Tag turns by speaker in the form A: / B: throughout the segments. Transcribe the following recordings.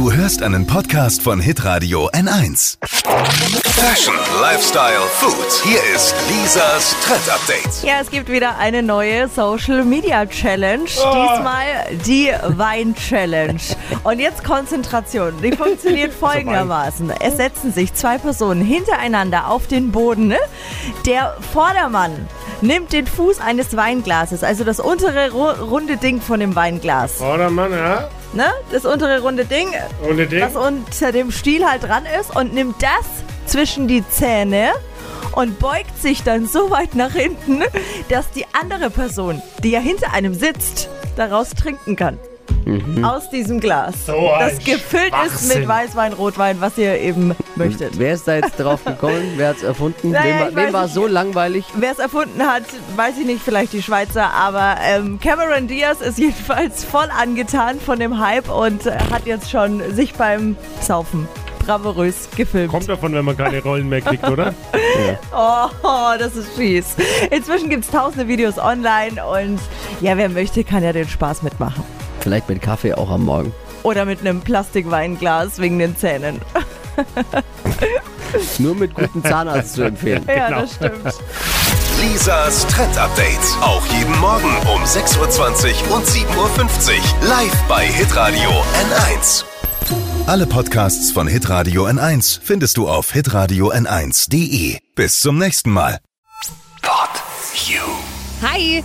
A: Du hörst einen Podcast von Hitradio N1. Fashion, Lifestyle, Food. Hier ist Lisas Trend Update.
B: Ja, es gibt wieder eine neue Social Media Challenge. Diesmal die Wein Challenge. Und jetzt Konzentration. Die funktioniert folgendermaßen. Es setzen sich zwei Personen hintereinander auf den Boden. ne? Der Vordermann nimmt den Fuß eines Weinglases, also das untere ru- runde Ding von dem Weinglas.
C: Vordermann, ja.
B: Ne? Das untere runde Ding,
C: Ohne Ding.
B: was unter dem Stiel halt dran ist und nimmt das zwischen die Zähne und beugt sich dann so weit nach hinten, dass die andere Person, die ja hinter einem sitzt, daraus trinken kann. Aus diesem Glas.
C: Mhm. So
B: das gefüllt ist mit. Weißwein, Rotwein, was ihr eben möchtet.
D: Wer ist da jetzt drauf gekommen? Wer hat es erfunden?
B: Naja,
D: wem wem war
B: nicht.
D: so langweilig?
B: Wer es erfunden hat, weiß ich nicht, vielleicht die Schweizer, aber ähm, Cameron Diaz ist jedenfalls voll angetan von dem Hype und äh, hat jetzt schon sich beim Saufen bravourös gefilmt.
C: Kommt davon, wenn man keine Rollen mehr kriegt, oder?
B: Oh, oh, das ist fies. Inzwischen gibt es tausende Videos online und ja, wer möchte, kann ja den Spaß mitmachen.
D: Vielleicht mit Kaffee auch am Morgen.
B: Oder mit einem Plastikweinglas wegen den Zähnen.
D: Nur mit gutem Zahnarzt zu empfehlen.
B: Ja,
C: Genau.
B: das stimmt.
A: Lisas Trend Update. Auch jeden Morgen um 6.20 Uhr und 7.50 Uhr. Live bei Hitradio N1. Alle Podcasts von Hitradio N1 findest du auf hitradio n1.de. Bis zum nächsten Mal. Pod You.
E: Hi!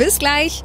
E: Bis gleich.